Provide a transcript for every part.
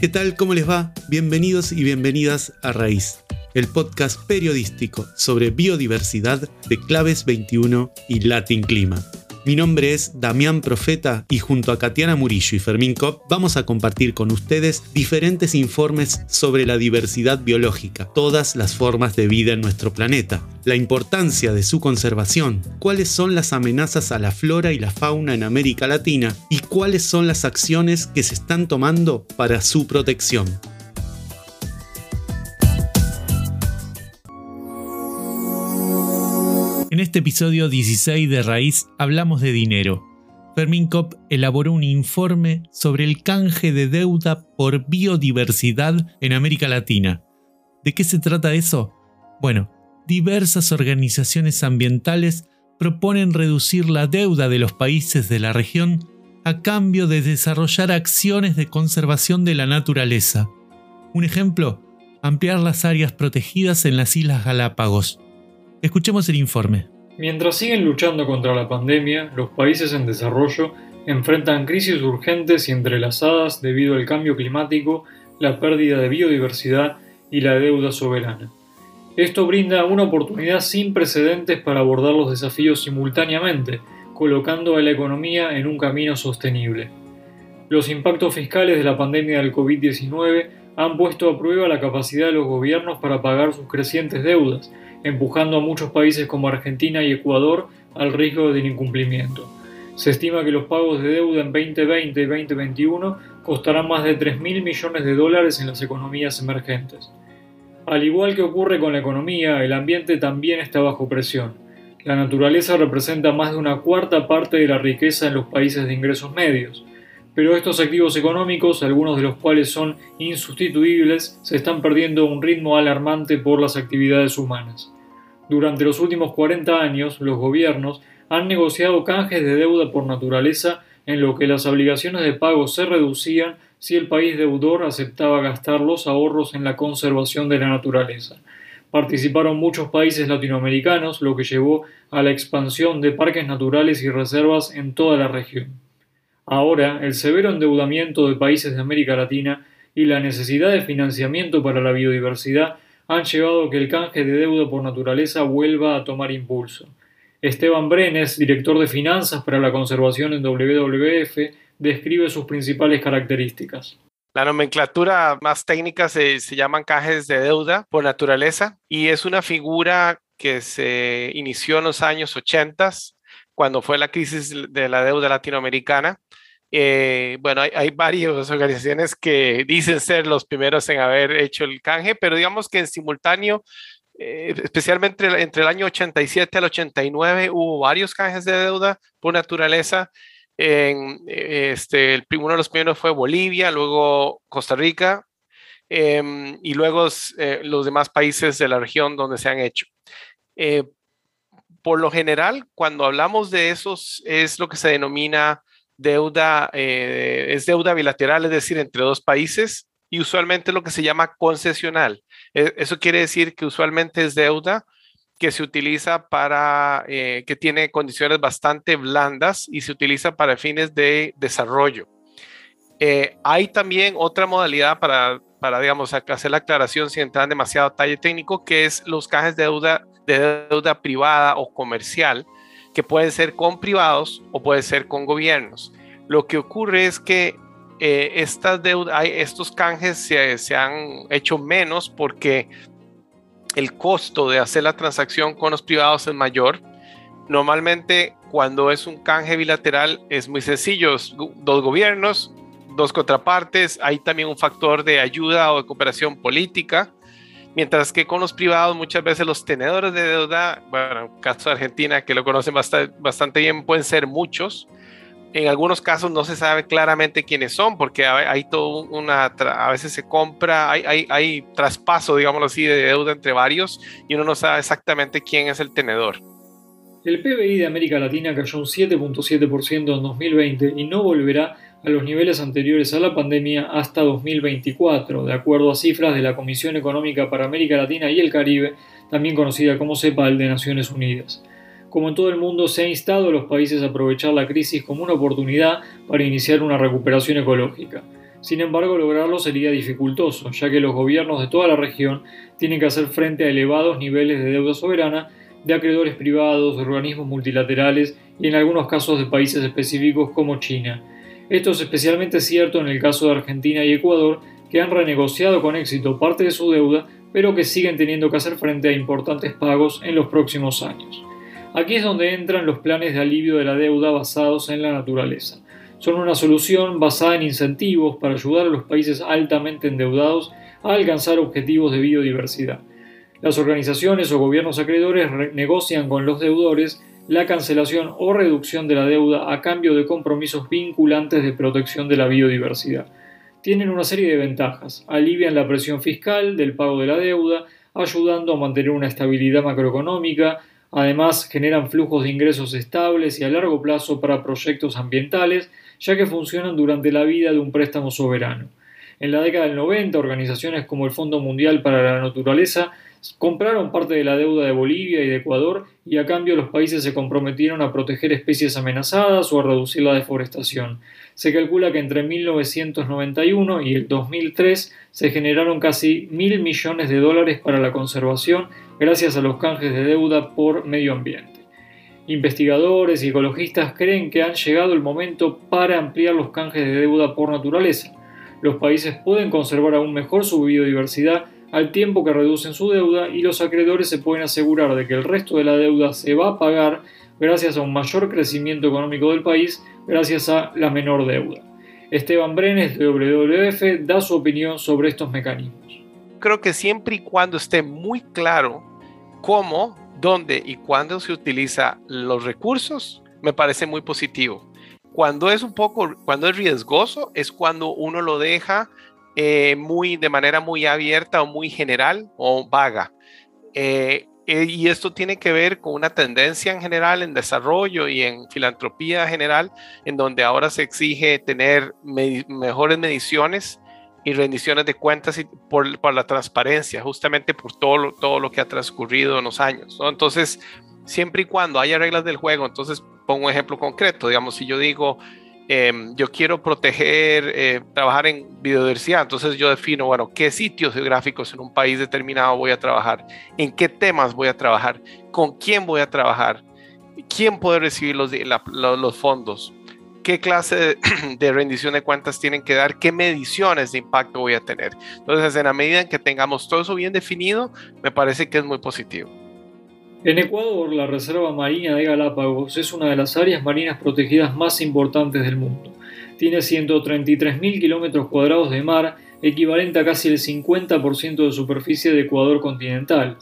¿Qué tal? ¿Cómo les va? Bienvenidos y bienvenidas a Raíz, el podcast periodístico sobre biodiversidad de Claves 21 y Latin Clima. Mi nombre es Damián Profeta y junto a Katiana Murillo y Fermín Kopp vamos a compartir con ustedes diferentes informes sobre la diversidad biológica, todas las formas de vida en nuestro planeta, la importancia de su conservación, cuáles son las amenazas a la flora y la fauna en América Latina y cuáles son las acciones que se están tomando para su protección. Este episodio 16 de Raíz hablamos de dinero. Fermín Kopp elaboró un informe sobre el canje de deuda por biodiversidad en América Latina. ¿De qué se trata eso? Bueno, diversas organizaciones ambientales proponen reducir la deuda de los países de la región a cambio de desarrollar acciones de conservación de la naturaleza. Un ejemplo, ampliar las áreas protegidas en las Islas Galápagos. Escuchemos el informe. Mientras siguen luchando contra la pandemia, los países en desarrollo enfrentan crisis urgentes y entrelazadas debido al cambio climático, la pérdida de biodiversidad y la deuda soberana. Esto brinda una oportunidad sin precedentes para abordar los desafíos simultáneamente, colocando a la economía en un camino sostenible. Los impactos fiscales de la pandemia del COVID-19 han puesto a prueba la capacidad de los gobiernos para pagar sus crecientes deudas, empujando a muchos países como Argentina y Ecuador al riesgo del incumplimiento. Se estima que los pagos de deuda en 2020 y 2021 costarán más de 3.000 millones de dólares en las economías emergentes. Al igual que ocurre con la economía, el ambiente también está bajo presión. La naturaleza representa más de una cuarta parte de la riqueza en los países de ingresos medios, pero estos activos económicos, algunos de los cuales son insustituibles, se están perdiendo a un ritmo alarmante por las actividades humanas. Durante los últimos 40 años, los gobiernos han negociado canjes de deuda por naturaleza en lo que las obligaciones de pago se reducían si el país deudor aceptaba gastar los ahorros en la conservación de la naturaleza. Participaron muchos países latinoamericanos, lo que llevó a la expansión de parques naturales y reservas en toda la región. Ahora, el severo endeudamiento de países de América Latina y la necesidad de financiamiento para la biodiversidad han llevado a que el canje de deuda por naturaleza vuelva a tomar impulso. Esteban Brenes, director de finanzas para la conservación en WWF, describe sus principales características. La nomenclatura más técnica se, se llaman cajes de deuda por naturaleza y es una figura que se inició en los años 80 cuando fue la crisis de la deuda latinoamericana eh, bueno, hay, varias organizaciones que dicen ser los primeros en haber hecho el canje, pero digamos que en simultáneo, eh, especialmente entre, el año 87 al 89, hubo varios canjes de deuda por naturaleza. Este, el, uno de los primeros fue Bolivia, luego Costa Rica em, y luego eh, los demás países de la región donde se han hecho por lo general, cuando hablamos de esos, es lo que se denomina deuda, eh, es deuda bilateral, es decir, entre dos países, y usualmente lo que se llama concesional. E, eso quiere decir que usualmente es deuda que se utiliza para, eh, que tiene condiciones bastante blandas y se utiliza para fines de desarrollo. Eh, hay también otra modalidad para, para, digamos, hacer la aclaración sin entrar en demasiado detalle técnico, que es los cajes de deuda, de deuda privada o comercial, que pueden ser con privados o puede ser con gobiernos. Lo que ocurre es que eh, estas deudas, estos canjes se, se han hecho menos porque el costo de hacer la transacción con los privados es mayor. Normalmente cuando es un canje bilateral es muy sencillo, dos gobiernos, dos contrapartes, hay también un factor de ayuda o de cooperación política Mientras que con los privados muchas veces los tenedores de deuda, bueno, en caso de Argentina, que lo conocen bastante, bastante bien, pueden ser muchos. En algunos casos no se sabe claramente quiénes son, porque hay, todo una, a veces se compra, hay, hay, hay traspaso, digámoslo así, de deuda entre varios y uno no sabe exactamente quién es el tenedor. El PBI de América Latina cayó un 7.7% en 2020 y no volverá a los niveles anteriores a la pandemia hasta 2024, de acuerdo a cifras de la Comisión Económica para América Latina y el Caribe, también conocida como CEPAL de Naciones Unidas. Como en todo el mundo, se ha instado a los países a aprovechar la crisis como una oportunidad para iniciar una recuperación ecológica. Sin embargo, lograrlo sería dificultoso, ya que los gobiernos de toda la región tienen que hacer frente a elevados niveles de deuda soberana de acreedores privados, organismos multilaterales y en algunos casos de países específicos como China. Esto es especialmente cierto en el caso de Argentina y Ecuador, que han renegociado con éxito parte de su deuda, pero que siguen teniendo que hacer frente a importantes pagos en los próximos años. Aquí es donde entran los planes de alivio de la deuda basados en la naturaleza. Son una solución basada en incentivos para ayudar a los países altamente endeudados a alcanzar objetivos de biodiversidad. Las organizaciones o gobiernos acreedores negocian con los deudores la cancelación o reducción de la deuda a cambio de compromisos vinculantes de protección de la biodiversidad. Tienen una serie de ventajas. Alivian la presión fiscal del pago de la deuda, ayudando a mantener una estabilidad macroeconómica, Además, generan flujos de ingresos estables y a largo plazo para proyectos ambientales, ya que funcionan durante la vida de un préstamo soberano. En la década del 90, organizaciones como el Fondo Mundial para la Naturaleza compraron parte de la deuda de Bolivia y de Ecuador y a cambio los países se comprometieron a proteger especies amenazadas o a reducir la deforestación. Se calcula que entre 1991 y el 2003 se generaron casi mil millones de dólares para la conservación gracias a los canjes de deuda por medio ambiente. Investigadores y ecologistas creen que han llegado el momento para ampliar los canjes de deuda por naturaleza. Los países pueden conservar aún mejor su biodiversidad al tiempo que reducen su deuda y los acreedores se pueden asegurar de que el resto de la deuda se va a pagar gracias a un mayor crecimiento económico del país, gracias a la menor deuda. Esteban Brenes de WWF da su opinión sobre estos mecanismos. Creo que siempre y cuando esté muy claro cómo, dónde y cuándo se utiliza los recursos, me parece muy positivo. Cuando es un poco, cuando es riesgoso, es cuando uno lo deja eh, muy, de manera muy abierta o muy general o vaga. Eh, eh, y esto tiene que ver con una tendencia en general en desarrollo y en filantropía general, en donde ahora se exige tener mejores mediciones y rendiciones de cuentas y por, por, la transparencia, justamente por todo lo, todo lo que ha transcurrido en los años. Entonces, siempre y cuando haya reglas del juego, entonces pongo un ejemplo concreto, digamos, si yo digo, Em, yo quiero proteger, eh, trabajar en biodiversidad, entonces yo defino, bueno, qué sitios geográficos en un país determinado voy a trabajar, en qué temas voy a trabajar, con quién voy a trabajar, quién puede recibir los, los fondos, qué clase de, rendición de cuentas tienen que dar, qué mediciones de impacto voy a tener. Entonces, en la medida en que tengamos todo eso bien definido, me parece que es muy positivo. En Ecuador, la Reserva Marina de Galápagos es una de las áreas marinas protegidas más importantes del mundo. Tiene 133.000 kilómetros cuadrados de mar, equivalente a casi el 50% de superficie de Ecuador continental.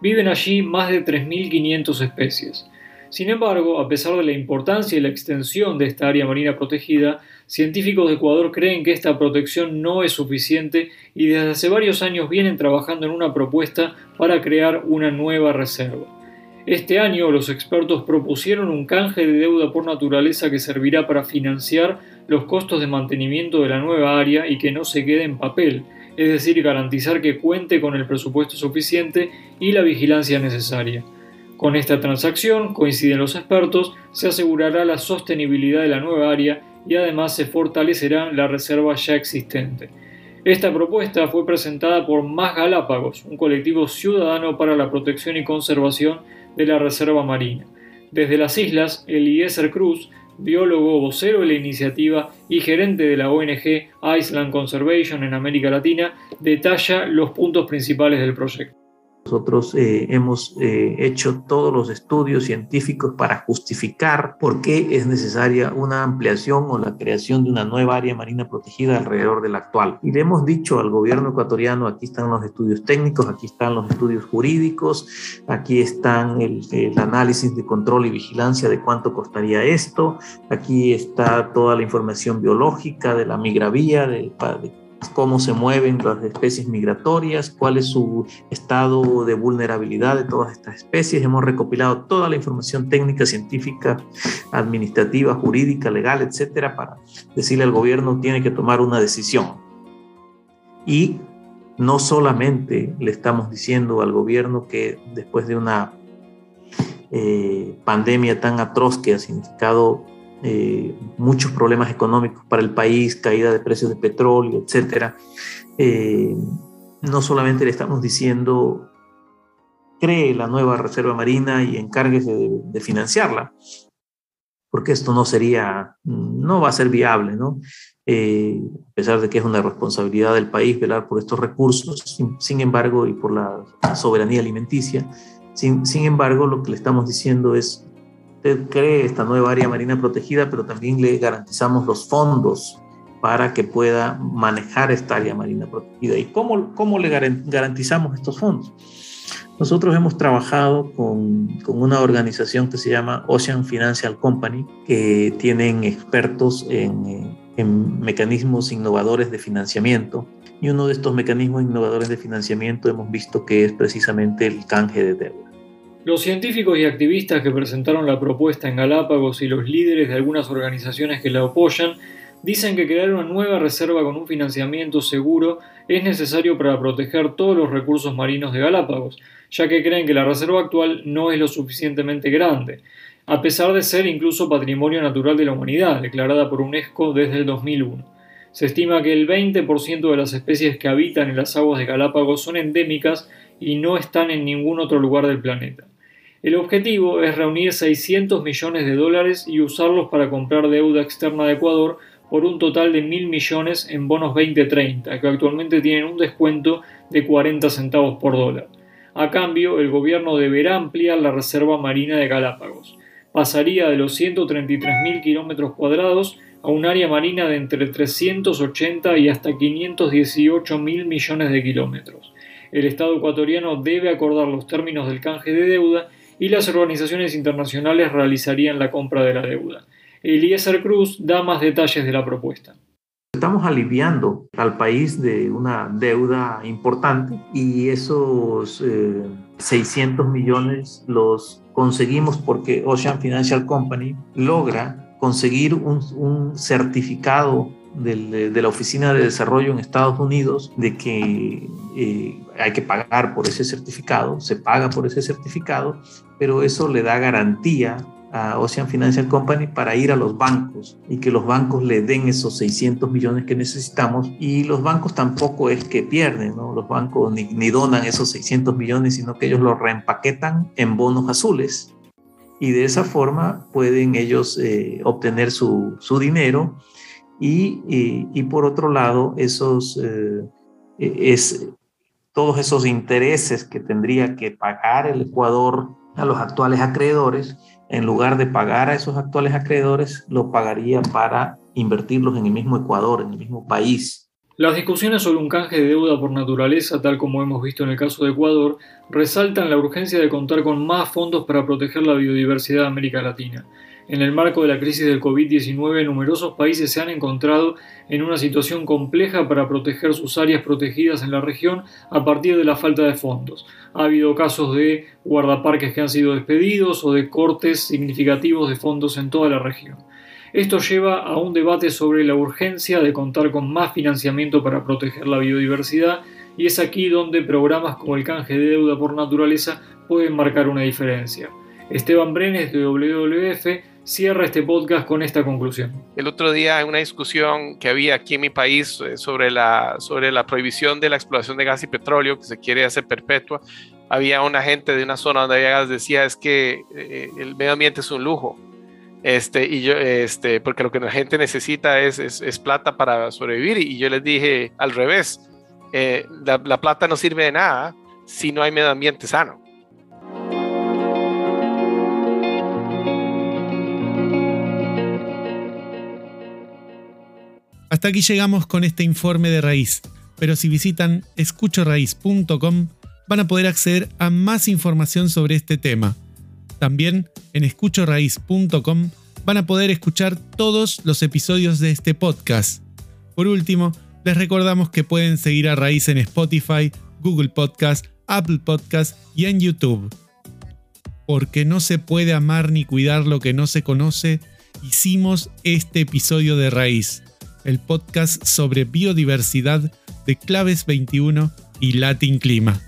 Viven allí más de 3.500 especies. Sin embargo, a pesar de la importancia y la extensión de esta área marina protegida, científicos de Ecuador creen que esta protección no es suficiente y desde hace varios años vienen trabajando en una propuesta para crear una nueva reserva. Este año los expertos propusieron un canje de deuda por naturaleza que servirá para financiar los costos de mantenimiento de la nueva área y que no se quede en papel, es decir, garantizar que cuente con el presupuesto suficiente y la vigilancia necesaria. Con esta transacción, coinciden los expertos, se asegurará la sostenibilidad de la nueva área y además se fortalecerá la reserva ya existente. Esta propuesta fue presentada por Más Galápagos, un colectivo ciudadano para la protección y conservación de la Reserva Marina. Desde las islas, Eliezer Cruz, biólogo vocero de la iniciativa y gerente de la ONG Island Conservation en América Latina, detalla los puntos principales del proyecto. Nosotros eh, hemos eh, hecho todos los estudios científicos para justificar por qué es necesaria una ampliación o la creación de una nueva área marina protegida alrededor de la actual. Y le hemos dicho al gobierno ecuatoriano, aquí están los estudios técnicos, aquí están los estudios jurídicos, aquí están el, análisis de control y vigilancia de cuánto costaría esto, aquí está toda la información biológica de la migravía, de, de cómo se mueven las especies migratorias, cuál es su estado de vulnerabilidad de todas estas especies. Hemos recopilado toda la información técnica, científica, administrativa, jurídica, legal, etcétera, para decirle al gobierno tiene que tomar una decisión. Y no solamente le estamos diciendo al gobierno que después de una eh, pandemia tan atroz que ha significado eh, muchos problemas económicos para el país, caída de precios de petróleo, etc. Eh, no solamente le estamos diciendo cree la nueva Reserva Marina y encárguese de, financiarla, porque esto no sería, no va a ser viable, ¿no? Eh, a pesar de que es una responsabilidad del país velar por estos recursos, sin, embargo, y por la soberanía alimenticia, sin, sin, embargo, lo que le estamos diciendo es, usted cree esta nueva área marina protegida, pero también le garantizamos los fondos para que pueda manejar esta área marina protegida. ¿Y cómo, cómo le garantizamos estos fondos? Nosotros hemos trabajado con, con, una organización que se llama Ocean Financial Company, que tienen expertos en, en mecanismos innovadores de financiamiento. Y uno de estos mecanismos innovadores de financiamiento hemos visto que es precisamente el canje de deuda. Los científicos y activistas que presentaron la propuesta en Galápagos y los líderes de algunas organizaciones que la apoyan dicen que crear una nueva reserva con un financiamiento seguro es necesario para proteger todos los recursos marinos de Galápagos, ya que creen que la reserva actual no es lo suficientemente grande, a pesar de ser incluso Patrimonio Natural de la Humanidad, declarada por UNESCO desde el 2001. Se estima que el 20% de las especies que habitan en las aguas de Galápagos son endémicas y no están en ningún otro lugar del planeta. El objetivo es reunir 600 millones de dólares y usarlos para comprar deuda externa de Ecuador por un total de mil millones en bonos 2030, que actualmente tienen un descuento de 40 centavos por dólar. A cambio, el gobierno deberá ampliar la reserva marina de Galápagos. Pasaría de los 133.000 kilómetros cuadrados a un área marina de entre 380 y hasta 518 mil millones de kilómetros. El Estado ecuatoriano debe acordar los términos del canje de deuda y las organizaciones internacionales realizarían la compra de la deuda. Eliezer Cruz da más detalles de la propuesta. Estamos aliviando al país de una deuda importante y esos 600 eh, millones los conseguimos porque Ocean Financial Company logra conseguir un, certificado de, la Oficina de Desarrollo en Estados Unidos de que eh, hay que pagar por ese certificado, se paga por ese certificado, pero eso le da garantía a Ocean Financial Company para ir a los bancos y que los bancos le den esos 600 millones que necesitamos y los bancos tampoco es que pierden, ¿no? los bancos ni, donan esos 600 millones, sino que ellos los reempaquetan en bonos azules y de esa forma pueden ellos eh, obtener su, su dinero y, por otro lado esos eh, es todos esos intereses que tendría que pagar el Ecuador a los actuales acreedores en lugar de pagar a esos actuales acreedores, lo pagaría para invertirlos en el mismo Ecuador, en el mismo país. Las discusiones sobre un canje de deuda por naturaleza, tal como hemos visto en el caso de Ecuador, resaltan la urgencia de contar con más fondos para proteger la biodiversidad de América Latina. En el marco de la crisis del COVID-19, numerosos países se han encontrado en una situación compleja para proteger sus áreas protegidas en la región a partir de la falta de fondos. Ha habido casos de guardaparques que han sido despedidos o de cortes significativos de fondos en toda la región. Esto lleva a un debate sobre la urgencia de contar con más financiamiento para proteger la biodiversidad y es aquí donde programas como el canje de deuda por naturaleza pueden marcar una diferencia. Esteban Brenes de WWF cierra este podcast con esta conclusión. El otro día en una discusión que había aquí en mi país eh, sobre la, sobre la prohibición de la explotación de gas y petróleo que se quiere hacer perpetua, había una gente de una zona donde había gas decía es que eh, el medio ambiente es un lujo. Este, y yo, este, porque lo que la gente necesita es, es, plata para sobrevivir. Y yo les dije al revés, eh, la, la plata no sirve de nada si no hay medio ambiente sano. Hasta aquí llegamos con este informe de raíz, pero si visitan escuchoraíz.com van a poder acceder a más información sobre este tema. También en escuchoraíz.com van a poder escuchar todos los episodios de este podcast. Por último, les recordamos que pueden seguir a Raíz en Spotify, Google Podcast, Apple Podcast y en YouTube. Porque no se puede amar ni cuidar lo que no se conoce, hicimos este episodio de Raíz el podcast sobre biodiversidad de Claves 21 y Latin Clima.